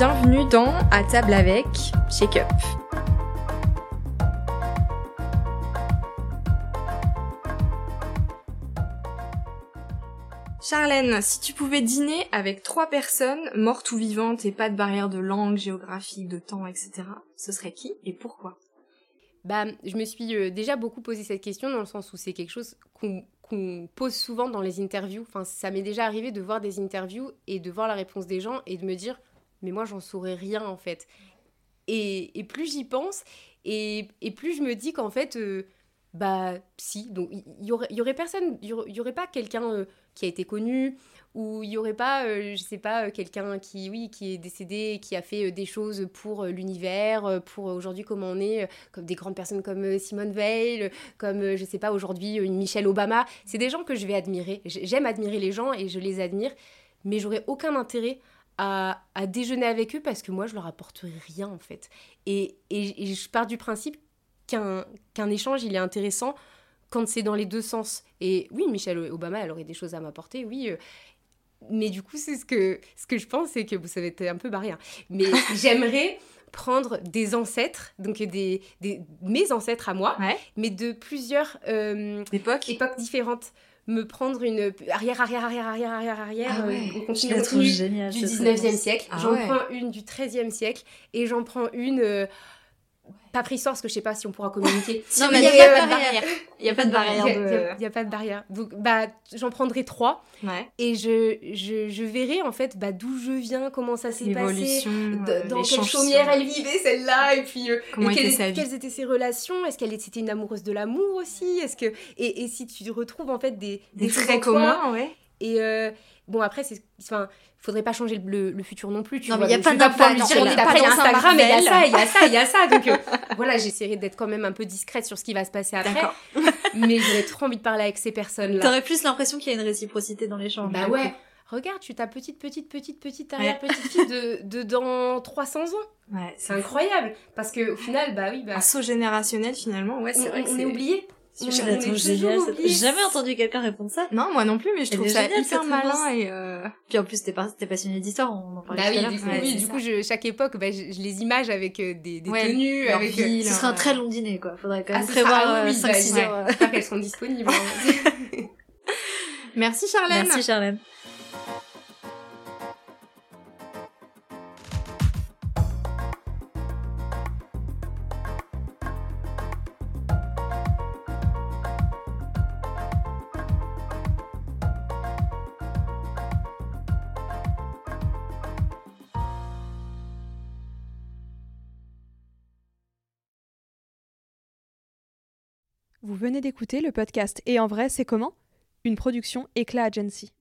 bienvenue dans À table avec Shake Up. Charlène, si tu pouvais dîner avec trois personnes, mortes ou vivantes et pas de barrière de langue, géographique, de temps, etc., ce serait qui et pourquoi? Bah, je me suis euh, déjà beaucoup posé cette question dans le sens où c'est quelque chose qu'on pose souvent dans les interviews. Enfin, ça m'est déjà arrivé de voir des interviews et de voir la réponse des gens et de me dire, mais moi, j'en saurais rien en fait. Et, et plus j'y pense, et, et, plus je me dis qu'en fait, euh, bah si, donc il y, aurait, personne, il y, aurait pas quelqu'un euh, qui a été connu, ou il y aurait pas, euh, je sais pas, euh, quelqu'un qui, oui, qui est décédé, qui a fait des choses pour l'univers, pour aujourd'hui comment on est, comme des grandes personnes comme Simone Veil, comme, je sais pas, aujourd'hui une Michelle Obama. C'est des gens que je vais admirer. J'aime admirer les gens et je les admire, mais j'aurais aucun intérêt à, à, déjeuner avec eux parce que moi, je leur apporterai rien en fait. Et, et, et je pars du principe qu'un échange, il est intéressant quand c'est dans les deux sens. Et oui, Michelle Obama, elle aurait des choses à m'apporter, oui. Mais du coup, c'est ce que, ce que je pense, c'est que vous savez, être un peu barré. Hein. Mais j'aimerais prendre des ancêtres, donc des, des, mes ancêtres à moi, ouais. mais de plusieurs euh, époques. époques différentes me prendre une arrière, arrière, arrière, arrière, arrière, arrière, ah ouais. euh, continue, continue génial, du 19e siècle. Ah j'en ouais. prends une du 13e siècle et j'en prends une euh, pas pris parce que je sais pas si on pourra communiquer. non, mais il n'y a, a, pas de barrière. Il n'y a pas de barrière. Il n'y a, pas de barrière. Donc, bah, j'en prendrai trois. Ouais. Et je, je, je verrai, en fait, bah, d'où je viens, comment ça s'est passé, euh, dans quelle chaumière elle vivait, celle-là, et puis, euh, comment et était quelles, étaient ses relations? Est-ce qu'elle était une amoureuse de l'amour aussi? Est-ce que et, et si tu retrouves, en fait, des, des, des traits communs, ouais. Et euh, bon, après, c'est, enfin, faudrait pas changer le, le, futur non plus. Tu non, vois, mais il y a pas pas Instagram, mais il y a ça, il y a ça, il y a ça. Donc, euh, voilà, j'essaierai d'être quand même un peu discrète sur ce qui va se passer après. mais j'aurais trop envie de parler avec ces personnes-là. T'aurais plus l'impression qu'il y a une réciprocité dans l'échange. Bah ouais. Regarde, tu ta petite, petite, petite, petite arrière-petite-fille de, de dans 300 ans. Ouais, c'est incroyable. Parce que au final, bah oui, bah. Un saut générationnel finalement, ouais, c'est on, vrai. on est oublié. Je trouve génial. J'ai jamais entendu quelqu'un répondre ça. Non, moi non plus, mais je trouve ça génial, hyper malin et euh... Puis en plus, t'es pas, passionné d'histoire, on en parlait bah tout oui, à du coup, oui, du coup, je, chaque époque, bah, je, je, les image avec euh, des, des ouais, tenues, avec. Ville, Ce sera un très long dîner, quoi. Faudrait quand même ah, prévoir ah, oui, 5-6 bah, heures. J'espère qu'elles sont disponibles. hein. Merci Charlène. Merci Charlène. Vous venez d'écouter le podcast Et en vrai, c'est comment? Une production Éclat Agency.